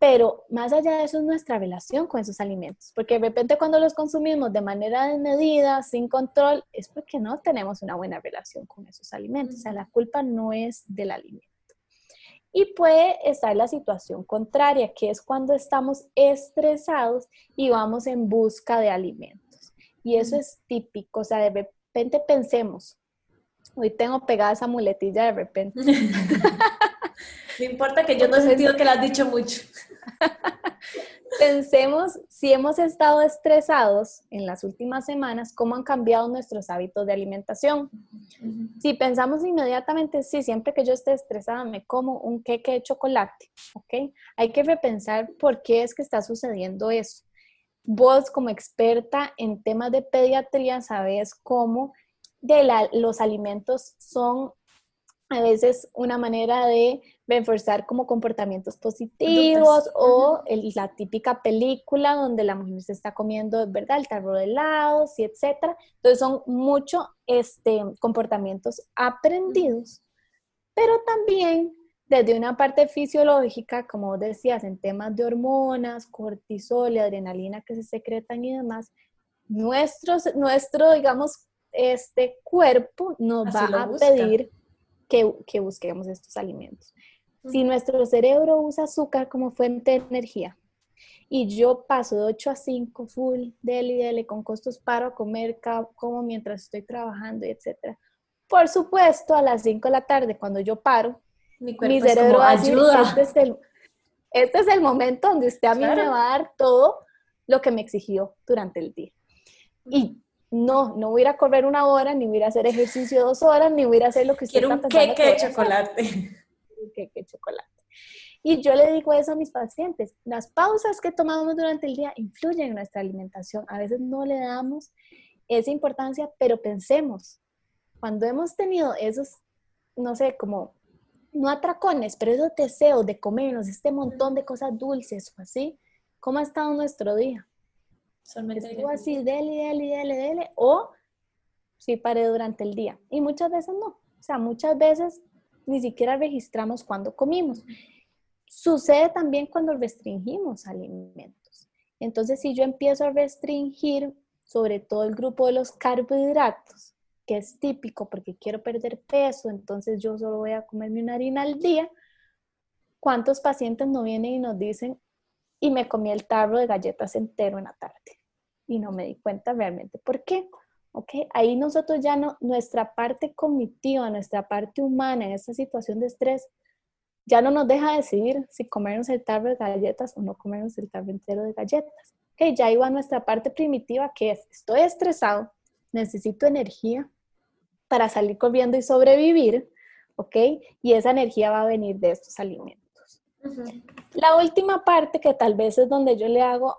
Pero más allá de eso es nuestra relación con esos alimentos, porque de repente cuando los consumimos de manera desmedida, sin control, es porque no tenemos una buena relación con esos alimentos. O sea, la culpa no es del alimento. Y puede estar la situación contraria, que es cuando estamos estresados y vamos en busca de alimentos. Y eso es típico, o sea, de repente pensemos, hoy tengo pegada esa muletilla de repente. *laughs* no importa que yo no he sentido que la has dicho mucho. *laughs* Pensemos si hemos estado estresados en las últimas semanas, cómo han cambiado nuestros hábitos de alimentación. Si pensamos inmediatamente, sí, siempre que yo esté estresada me como un queque de chocolate, ¿ok? Hay que repensar por qué es que está sucediendo eso. Vos como experta en temas de pediatría sabes cómo de los alimentos son a veces una manera de reforzar como comportamientos positivos o la típica película donde la mujer se está comiendo, ¿verdad? El tarro de helados y etcétera. Entonces son muchos este, comportamientos aprendidos, pero también desde una parte fisiológica, como decías, en temas de hormonas, cortisol y adrenalina que se secretan y demás, nuestros, nuestro, digamos, este cuerpo nos va a pedir que, que busquemos estos alimentos. Si nuestro cerebro usa azúcar como fuente de energía y yo paso de 8 a 5 full, dele y dele, con costos paro comer, como mientras estoy trabajando, etc., Por supuesto, a las 5 de la tarde, cuando yo paro, Mi mi cerebro como, va a decir, ayuda. este es, el, este es el momento donde usted a mí me va a dar todo lo que me exigió durante el día. Y no, no voy a ir a correr una hora, ni voy a ir a hacer ejercicio dos horas, ni voy a ir a hacer lo que usted Quiero está un pensando queque de chocolate. Un queque de chocolate. Y yo le digo eso a mis pacientes. Las pausas que tomamos durante el día influyen en nuestra alimentación. A veces no le damos esa importancia, pero pensemos, cuando hemos tenido esos, no sé, como, no atracones, pero esos deseos de comernos este montón de cosas dulces o así, ¿cómo ha estado nuestro día? Solamente Estuvo así, dele, dele, dele, dele, o sí paré durante el día. Y muchas veces no. O sea, muchas veces ni siquiera registramos cuando comimos. Sucede también cuando restringimos alimentos. Entonces, si yo empiezo a restringir sobre todo el grupo de los carbohidratos, que es típico porque quiero perder peso, entonces yo solo voy a comerme una harina al día, ¿cuántos pacientes no vienen y nos dicen, y me comí el tarro de galletas entero en la tarde? Y no me di cuenta realmente por qué. ¿Ok? Ahí nosotros ya no, nuestra parte cognitiva, nuestra parte humana en esta situación de estrés, ya no nos deja decidir si comernos el tarro de galletas o no comernos el tarro entero de galletas. ¿Ok? Ya iba nuestra parte primitiva que es, estoy estresado, necesito energía para salir corriendo y sobrevivir, ¿ok? Y esa energía va a venir de estos alimentos. La última parte que tal vez es donde yo le hago,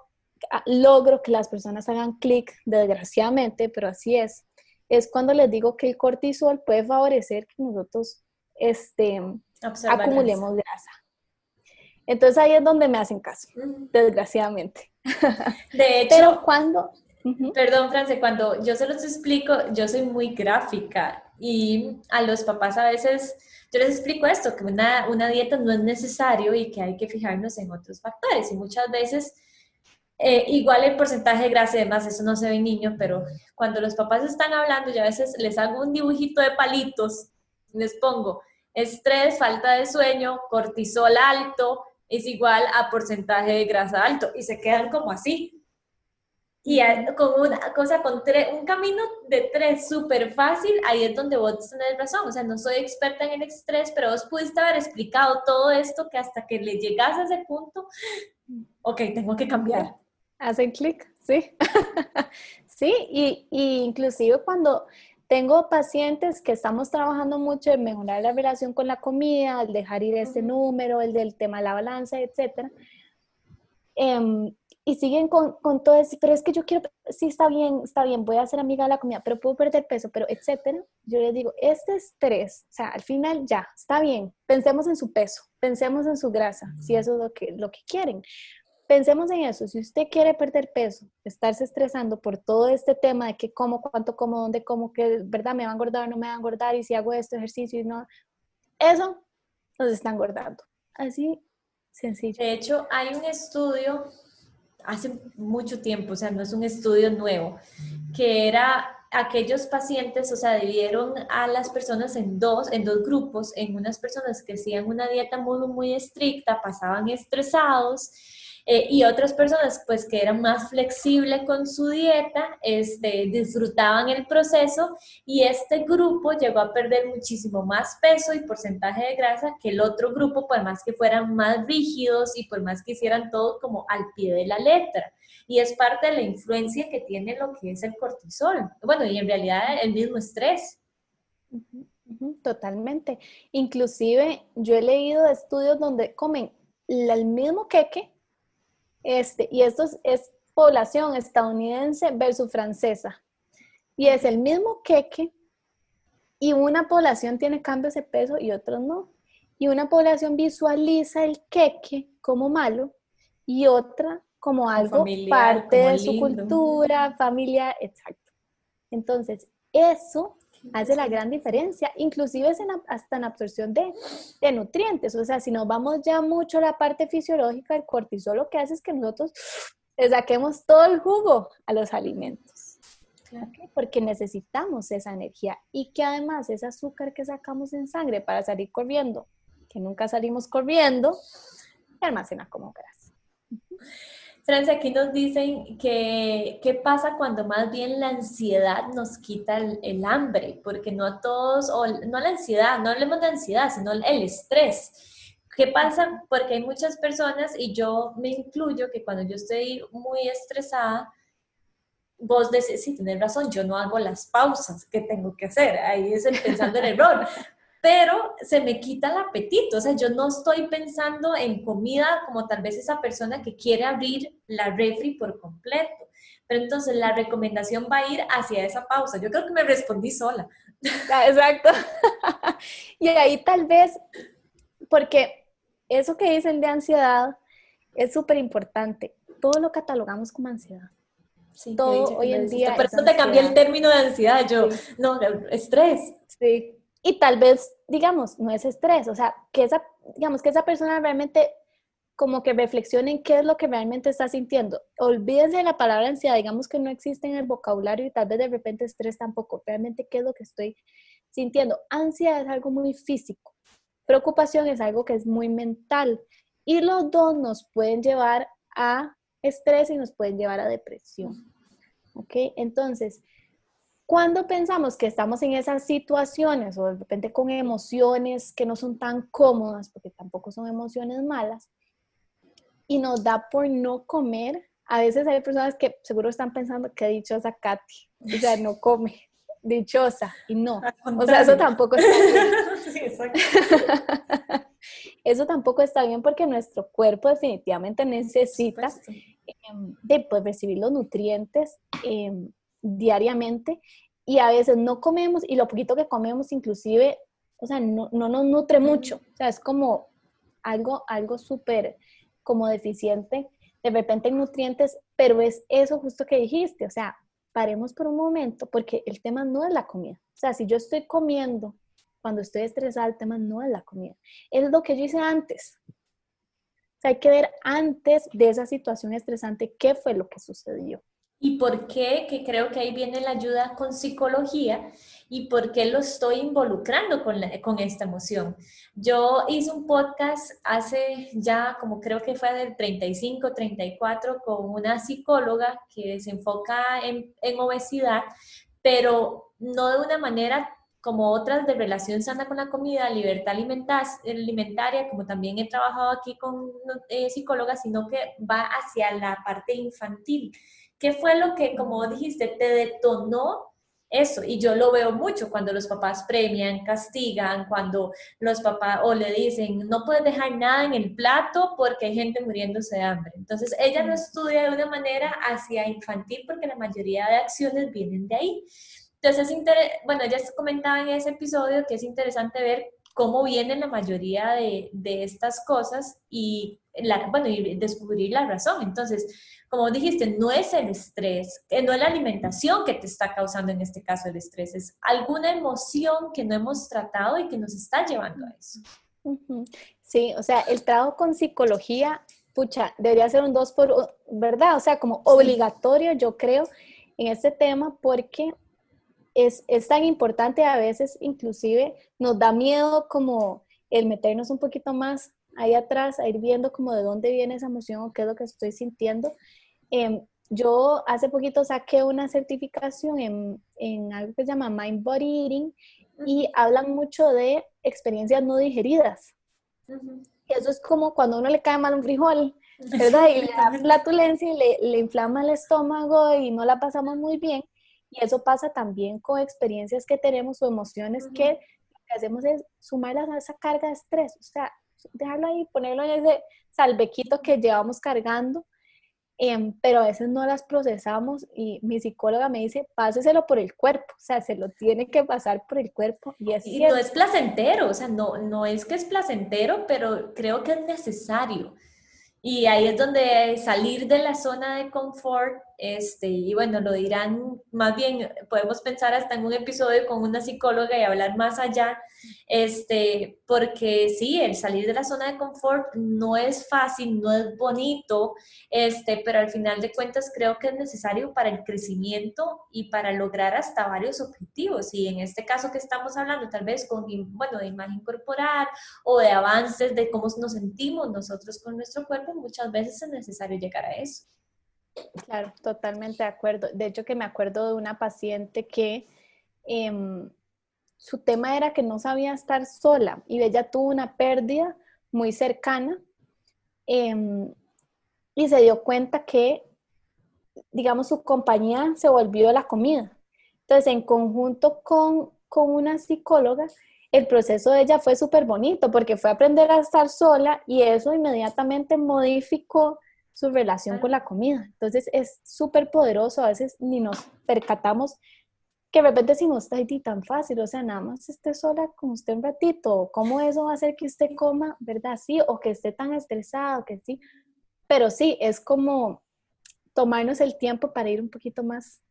a- logro que las personas hagan clic, desgraciadamente, pero así es, es cuando les digo que el cortisol puede favorecer que nosotros este, Observa acumulemos grasa. Entonces ahí es donde me hacen caso, desgraciadamente. De hecho, Pero cuando... Perdón, France, cuando yo se los explico, yo soy muy gráfica y a los papás a veces yo les explico esto, que una, una dieta no es necesario y que hay que fijarnos en otros factores y muchas veces eh, igual el porcentaje de grasa y demás, eso no se ve en niños, pero cuando los papás están hablando, yo a veces les hago un dibujito de palitos, les pongo estrés, falta de sueño, cortisol alto, es igual a porcentaje de grasa alto y se quedan como así. Y con una cosa, con tre- un camino de tres súper fácil, ahí es donde vos tenés razón. O sea, no soy experta en el estrés, pero vos pudiste haber explicado todo esto que hasta que le llegas a ese punto, *gasps* ok, tengo que cambiar. Hacen clic, sí. *laughs* sí, y, y inclusive cuando tengo pacientes que estamos trabajando mucho en mejorar la relación con la comida, el dejar ir ese número, el del tema de la balanza, etcétera. em, y siguen con, con todo eso, pero es que yo quiero, sí, está bien, está bien, voy a ser amiga de la comida, pero puedo perder peso, pero etcétera. Yo les digo, este estrés, o sea, al final ya, está bien, pensemos en su peso, pensemos en su grasa, si eso es lo que, lo que quieren. Pensemos en eso, si usted quiere perder peso, estarse estresando por todo este tema de qué como, cuánto como, dónde como, que, ¿verdad? Me va a engordar o no me va a engordar, y si hago este ejercicio y no, eso nos está engordando. Así, sencillo. De hecho, hay un estudio hace mucho tiempo, o sea, no es un estudio nuevo, que era aquellos pacientes, o sea, dividieron a las personas en dos, en dos grupos, en unas personas que hacían una dieta muy, muy estricta, pasaban estresados, eh, y otras personas, pues, que eran más flexibles con su dieta, este, disfrutaban el proceso, y este grupo llegó a perder muchísimo más peso y porcentaje de grasa que el otro grupo, por más que fueran más rígidos y por más que hicieran todo como al pie de la letra. Y es parte de la influencia que tiene lo que es el cortisol. Bueno, y en realidad el mismo estrés. Totalmente. Inclusive yo he leído estudios donde comen el mismo queque, este, y esto es, es población estadounidense versus francesa. Y es el mismo queque y una población tiene cambios de peso y otros no. Y una población visualiza el queque como malo y otra como algo familiar, parte como de su cultura, familiar, exacto. Entonces, eso hace la gran diferencia, inclusive es en, hasta en absorción de, de, nutrientes. O sea, si nos vamos ya mucho a la parte fisiológica, el cortisol lo que hace es que nosotros le saquemos todo el jugo a los alimentos. Claro. ¿okay? Porque necesitamos esa energía y que además ese azúcar que sacamos en sangre para salir corriendo, que nunca salimos corriendo, se almacena como grasa. Francia, aquí nos dicen que qué pasa cuando más bien la ansiedad nos quita el, hambre, porque no a todos, o no la ansiedad, no hablemos de ansiedad, sino el estrés. ¿Qué pasa? Porque hay muchas personas, y yo me incluyo, que cuando yo estoy muy estresada, vos decís, sí, tenés razón, yo no hago las pausas que tengo que hacer, ahí es el pensando en el error, pero se me quita el apetito, o sea, yo no estoy pensando en comida como tal vez esa persona que quiere abrir la refri por completo. Pero entonces la recomendación va a ir hacia esa pausa. Yo creo que me respondí sola. Exacto. *laughs* y ahí tal vez, porque eso que dicen de ansiedad es súper importante. Todo lo catalogamos como ansiedad. Sí, todo hoy en día. Por eso te cambié el término de ansiedad. Yo, no, estrés. Sí, y tal vez, digamos, no es estrés, o sea, que esa, digamos, que esa persona realmente como que reflexione en qué es lo que realmente está sintiendo. Olvídense de la palabra ansiedad, digamos que no existe en el vocabulario y tal vez de repente estrés tampoco. Realmente, ¿qué es lo que estoy sintiendo? Ansiedad es algo muy físico. Preocupación es algo que es muy mental. Y los dos nos pueden llevar a estrés y nos pueden llevar a depresión. ¿Ok? Entonces, cuando pensamos que estamos en esas situaciones o de repente con emociones que no son tan cómodas, porque tampoco son emociones malas, y nos da por no comer, a veces hay personas que seguro están pensando que dichosa Katy, o sea, no come, *laughs* dichosa, y no. O sea, eso tampoco está bien. *laughs* eso tampoco está bien porque nuestro cuerpo definitivamente necesita em, de pues, recibir los nutrientes em, diariamente y a veces no comemos y lo poquito que comemos inclusive, o sea, no, nos nutre mucho, o sea, es como algo, algo súper como deficiente de repente en nutrientes, pero es eso justo que dijiste, o sea, paremos por un momento porque el tema no es la comida, o sea, si yo estoy comiendo cuando estoy estresada, el tema no es la comida, es lo que yo hice antes. O sea, hay que ver antes de esa situación estresante qué fue lo que sucedió y por qué, que creo que ahí viene la ayuda con psicología y por qué lo estoy involucrando con, con esta emoción. Yo hice un podcast hace ya como creo que fue del 35, 34 con una psicóloga que se enfoca en, en obesidad, pero no de una manera como otras de relación sana con la comida, libertad alimentaria, como también he trabajado aquí con eh, psicólogas, sino que va hacia la parte infantil. ¿Qué fue lo que, como dijiste, te detonó eso? Y yo lo veo mucho cuando los papás premian, castigan, cuando los papás o le dicen, no puedes dejar nada en el plato porque hay gente muriéndose de hambre. Entonces, ella no estudia de una manera hacia infantil porque la mayoría de acciones vienen de ahí. Entonces, bueno, ya comentaba en ese episodio que es interesante ver cómo viene la mayoría de, de estas cosas y, la, bueno, y descubrir la razón. Entonces, como dijiste, no es el estrés, no es la alimentación que te está causando en este caso el estrés, es alguna emoción que no hemos tratado y que nos está llevando a eso. Sí, o sea, el trabajo con psicología, pucha, debería ser un dos por, ¿verdad? O sea, como obligatorio, yo creo, en este tema, porque es, es tan importante a veces, inclusive, nos da miedo como el meternos un poquito más ahí atrás, a ir viendo como de dónde viene esa emoción o qué es lo que estoy sintiendo. Em, yo hace poquito saqué una certificación en, en, algo que se llama Mind Body Eating y hablan mucho de experiencias no digeridas. Y eso es como cuando a uno le cae mal un frijol, ¿verdad? Y le da flatulencia y le, le inflama el estómago y no la pasamos muy bien. Y eso pasa también con experiencias que tenemos o emociones que lo que hacemos es sumarlas a esa carga de estrés. O sea, dejarlo ahí, ponerlo en ese salvequito que llevamos cargando Em, pero a veces no las procesamos y mi psicóloga me dice, páseselo por el cuerpo, o sea, se lo tiene que pasar por el cuerpo. Y, y no es placentero, o sea, no, no es que es placentero, pero creo que es necesario. Y ahí es donde salir de la zona de confort este, y bueno, lo dirán, más bien podemos pensar hasta en un episodio con una psicóloga y hablar más allá, este, porque sí, el salir de la zona de confort no es fácil, no es bonito, este, pero al final de cuentas creo que es necesario para el crecimiento y para lograr hasta varios objetivos. Y en este caso que estamos hablando, tal vez con, bueno, de imagen corporal o de avances de cómo nos sentimos nosotros con nuestro cuerpo, muchas veces es necesario llegar a eso. Claro, totalmente de acuerdo. De hecho, que me acuerdo de una paciente que em, su tema era que no sabía estar sola y ella tuvo una pérdida muy cercana em, y se dio cuenta que, digamos, su compañía se volvió la comida. Entonces, en conjunto con, con una psicóloga, el proceso de ella fue súper bonito porque fue aprender a estar sola y eso inmediatamente modificó su relación con la comida. Entonces es súper poderoso, a veces ni nos percatamos que de repente si no está ahí tan fácil, o sea, nada más esté sola con usted un ratito, ¿cómo eso va a hacer que usted coma, verdad? Sí, o que esté tan estresado, que sí, pero sí, es como tomarnos el tiempo para ir un poquito más,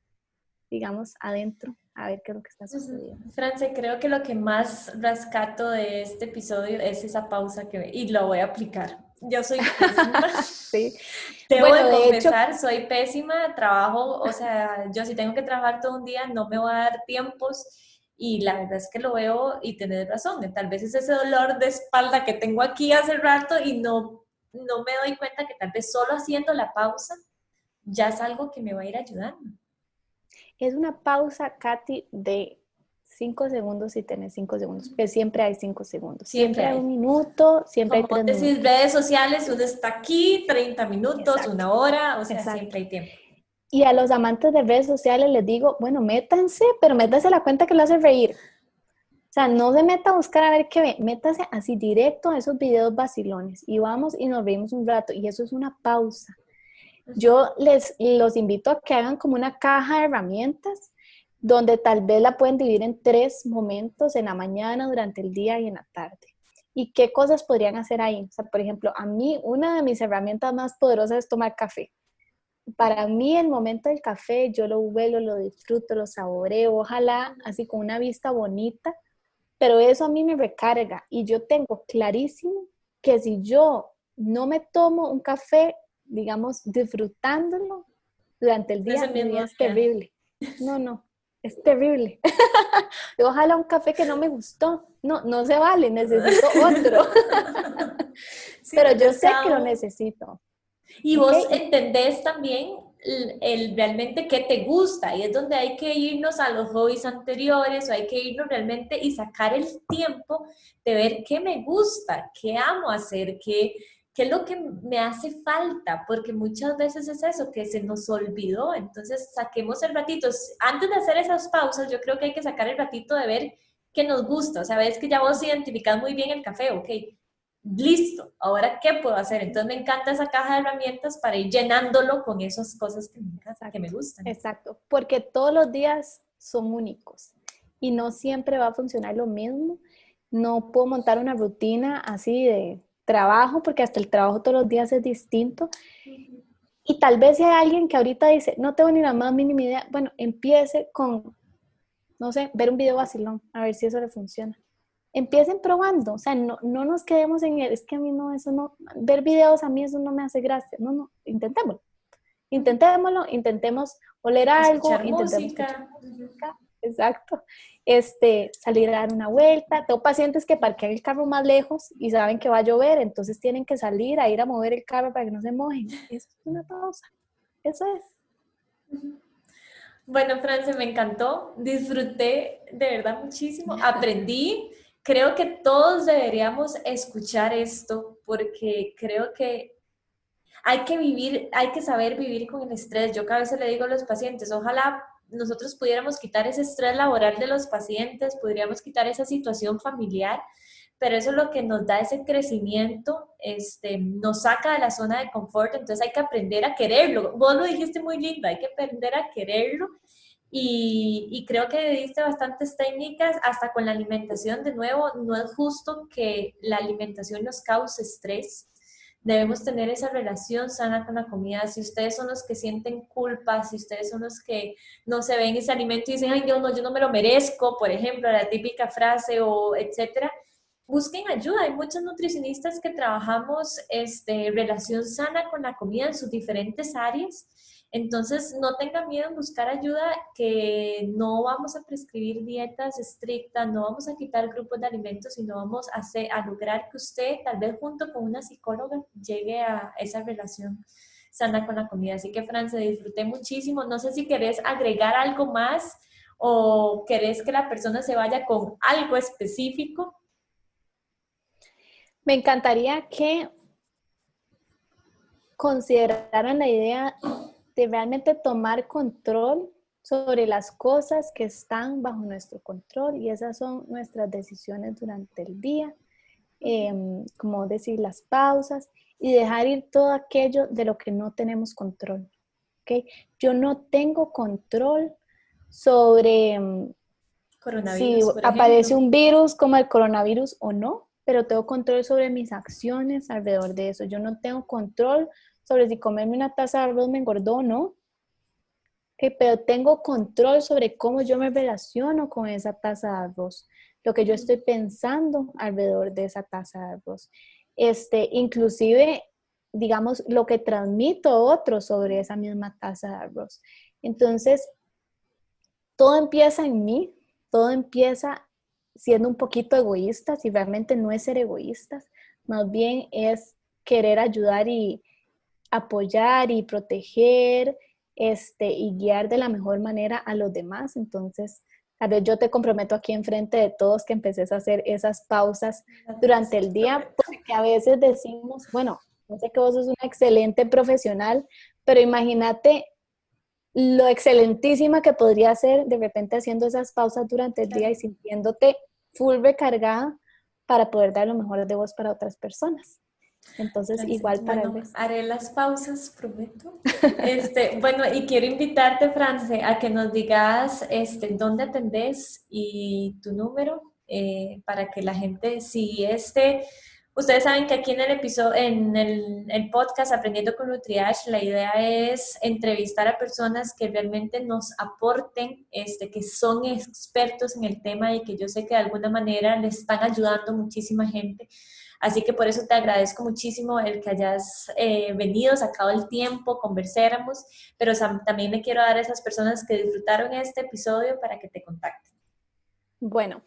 digamos, adentro, a ver qué es lo que está sucediendo. France, creo que lo que más rescato de este episodio es esa pausa que, y lo voy a aplicar yo soy pésima. *laughs* sí. Te voy a confesar, soy pésima, trabajo, o sea, yo si tengo que trabajar todo un día no me voy a dar tiempos y la verdad es que lo veo y tenés razón, tal vez es ese dolor de espalda que tengo aquí hace rato y no, no me doy cuenta que tal vez solo haciendo la pausa ya es algo que me va a ir ayudando. Es una pausa, Katy, de cinco segundos y tenés cinco segundos, que siempre hay cinco segundos. Siempre, hay un minuto, siempre hay tres decís, redes sociales, uno está aquí, 30 minutos, una hora, o sea, siempre hay tiempo. Y a los amantes de redes sociales les digo, bueno, métanse, pero métanse a la cuenta que lo hace reír. O sea, no se meta a buscar a ver qué ve, métase así directo a esos videos vacilones y vamos y nos reímos un rato y eso es una pausa. Yo les los invito a que hagan como una caja de herramientas donde tal vez la pueden dividir en tres momentos, en la mañana, durante el día y en la tarde. ¿Y qué cosas podrían hacer ahí? O sea, por ejemplo, a mí una de mis herramientas más poderosas es tomar café. Para mí el momento del café, yo lo huelo, lo disfruto, lo saboreo, ojalá así con una vista bonita, pero eso a mí me recarga y yo tengo clarísimo que si yo no me tomo un café, digamos, disfrutándolo durante el día, es terrible. No, no, es terrible. *laughs* Ojalá un café que no me gustó. No, no se vale, necesito *laughs* otro. Pero yo sé que lo necesito. Y vos entendés también el, realmente qué te gusta y es donde hay que irnos a los hobbies anteriores o hay que irnos realmente y sacar el tiempo de ver qué me gusta, qué amo hacer, qué, ¿Qué es lo que me hace falta? Porque muchas veces es eso, que se nos olvidó. Entonces, saquemos el ratito. Antes de hacer esas pausas, yo creo que hay que sacar el ratito de ver qué nos gusta. O sea, ves que ya vos identificás muy bien el café, ok. Listo, ahora qué puedo hacer. Entonces me encanta esa caja de herramientas para ir llenándolo con esas cosas que me, que me gustan. Exacto, porque todos los días son únicos y no siempre va a funcionar lo mismo. No puedo montar una rutina así de trabajo, porque hasta el trabajo todos los días es distinto. Y tal vez si hay alguien que ahorita dice, no tengo ni la más mínima idea, bueno, empiece con, no sé, ver un video vacilón, a ver si eso le funciona. Empiecen probando, o sea, no, no nos quedemos en el, es que a mí no, eso no, ver videos a mí eso no me hace gracia, no, no, intentémoslo. Intentémoslo, intentemos oler algo, intentemos música. Exacto este, salir a dar una vuelta. Tengo pacientes que parquean el carro más lejos y saben que va a llover, entonces tienen que salir a ir a mover el carro para que no se mojen. Eso es una pausa. Eso es. Bueno, France, me encantó. Disfruté de verdad muchísimo. Aprendí. Creo que todos deberíamos escuchar esto porque creo que hay que vivir, hay que saber vivir con el estrés. Yo cada vez le digo a los pacientes, ojalá nosotros pudiéramos quitar ese estrés laboral de los pacientes, podríamos quitar esa situación familiar, pero eso es lo que nos da ese crecimiento, este, nos saca de la zona de confort, entonces hay que aprender a quererlo. Vos lo dijiste muy lindo, hay que aprender a quererlo y, y, creo que diste bastantes técnicas, hasta con la alimentación, de nuevo, no es justo que la alimentación nos cause estrés. Debemos tener esa relación sana con la comida. Si ustedes son los que sienten culpa, si ustedes son los que no se ven ese alimento y dicen, ay, Dios, no, yo no me lo merezco, por ejemplo, la típica frase o etcétera, busquen ayuda. Hay muchos nutricionistas que trabajamos este, relación sana con la comida en sus diferentes áreas entonces, no tengan miedo en buscar ayuda, que no vamos a prescribir dietas estrictas, no vamos a quitar grupos de alimentos, sino vamos a, a lograr que usted, tal vez junto con una psicóloga, llegue a esa relación sana con la comida. Así que, Fran, disfruté muchísimo. No sé si querés agregar algo más o querés que la persona se vaya con algo específico. Me encantaría que consideraran la idea de realmente tomar control sobre las cosas que están bajo nuestro control y esas son nuestras decisiones durante el día, em, como decir las pausas y dejar ir todo aquello de lo que no tenemos control. ¿okay? Yo no tengo control sobre em, si aparece un virus como el coronavirus o no, pero tengo control sobre mis acciones alrededor de eso. Yo no tengo control sobre si comerme una taza de arroz me engordó o no, pero tengo control sobre cómo yo me relaciono con esa taza de arroz, lo que yo estoy pensando alrededor de esa taza de arroz. Este, inclusive, digamos, lo que transmito a otros sobre esa misma taza de arroz. Entonces, todo empieza en mí, todo empieza siendo un poquito egoísta, si realmente no es ser egoístas, más bien es querer ayudar y, apoyar y proteger este, y guiar de la mejor manera a los demás. Entonces, a ver, yo te comprometo aquí enfrente de todos que empeces a hacer esas pausas durante el día, porque a veces decimos, bueno, no sé que vos sos una excelente profesional, pero imagínate lo excelentísima que podría ser de repente haciendo esas pausas durante el día y sintiéndote full recargada para poder dar lo mejor de vos para otras personas. Entonces, igual para bueno, Haré las pausas, prometo. *laughs* Este, bueno, y quiero invitarte, France, a que nos digas este, dónde atendés y tu número eh, para que la gente, si este, ustedes saben que aquí en el episodio, en el, el, podcast Aprendiendo con Nutriash, la idea es entrevistar a personas que realmente nos aporten, este, que son expertos en el tema y que yo sé que de alguna manera le están ayudando muchísima gente Así que por eso te agradezco muchísimo el que hayas eh, venido, sacado el tiempo, conversáramos, pero también me quiero dar a esas personas que disfrutaron este episodio para que te contacten. Bueno,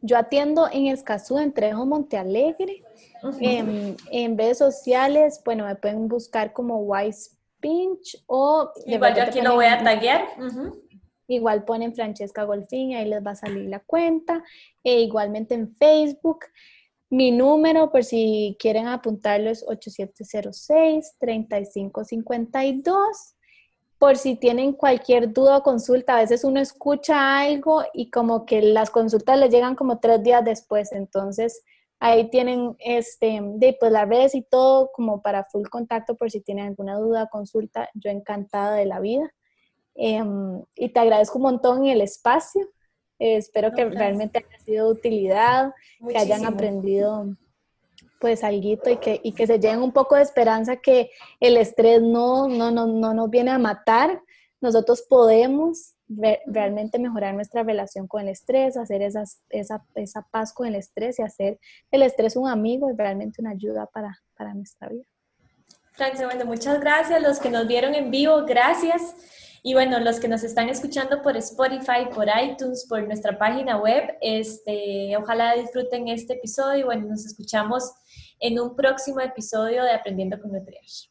yo atiendo en Escazú, en Trejo, Montealegre. en, en, redes sociales, bueno, me pueden buscar como Wise Pinch o... Igual yo aquí lo voy a taguear. Igual ponen Francesca Golfín, ahí les va a salir la cuenta. E igualmente en Facebook. Mi número, por si quieren apuntarlo, es 8706-3552. Por si tienen cualquier duda o consulta, a veces uno escucha algo y como que las consultas le llegan como tres días después. Entonces, ahí tienen este, de, pues, las redes y todo como para full contacto por si tienen alguna duda, consulta. Yo encantada de la vida. Em, y te agradezco un montón el espacio espero que realmente haya sido de utilidad, que hayan aprendido pues algo y que, y que se lleven un poco de esperanza que el estrés no, no, no, no nos viene a matar. Nosotros podemos realmente mejorar nuestra relación con el estrés, hacer esas, esa, esa paz con el estrés y hacer el estrés un amigo y realmente una ayuda para, para nuestra vida. Francia, bueno, muchas gracias. Los que nos vieron en vivo, gracias. Y bueno, los que nos están escuchando por Spotify, por iTunes, por nuestra página web, este, ojalá disfruten este episodio y bueno, nos escuchamos en un próximo episodio de Aprendiendo con Nutriash.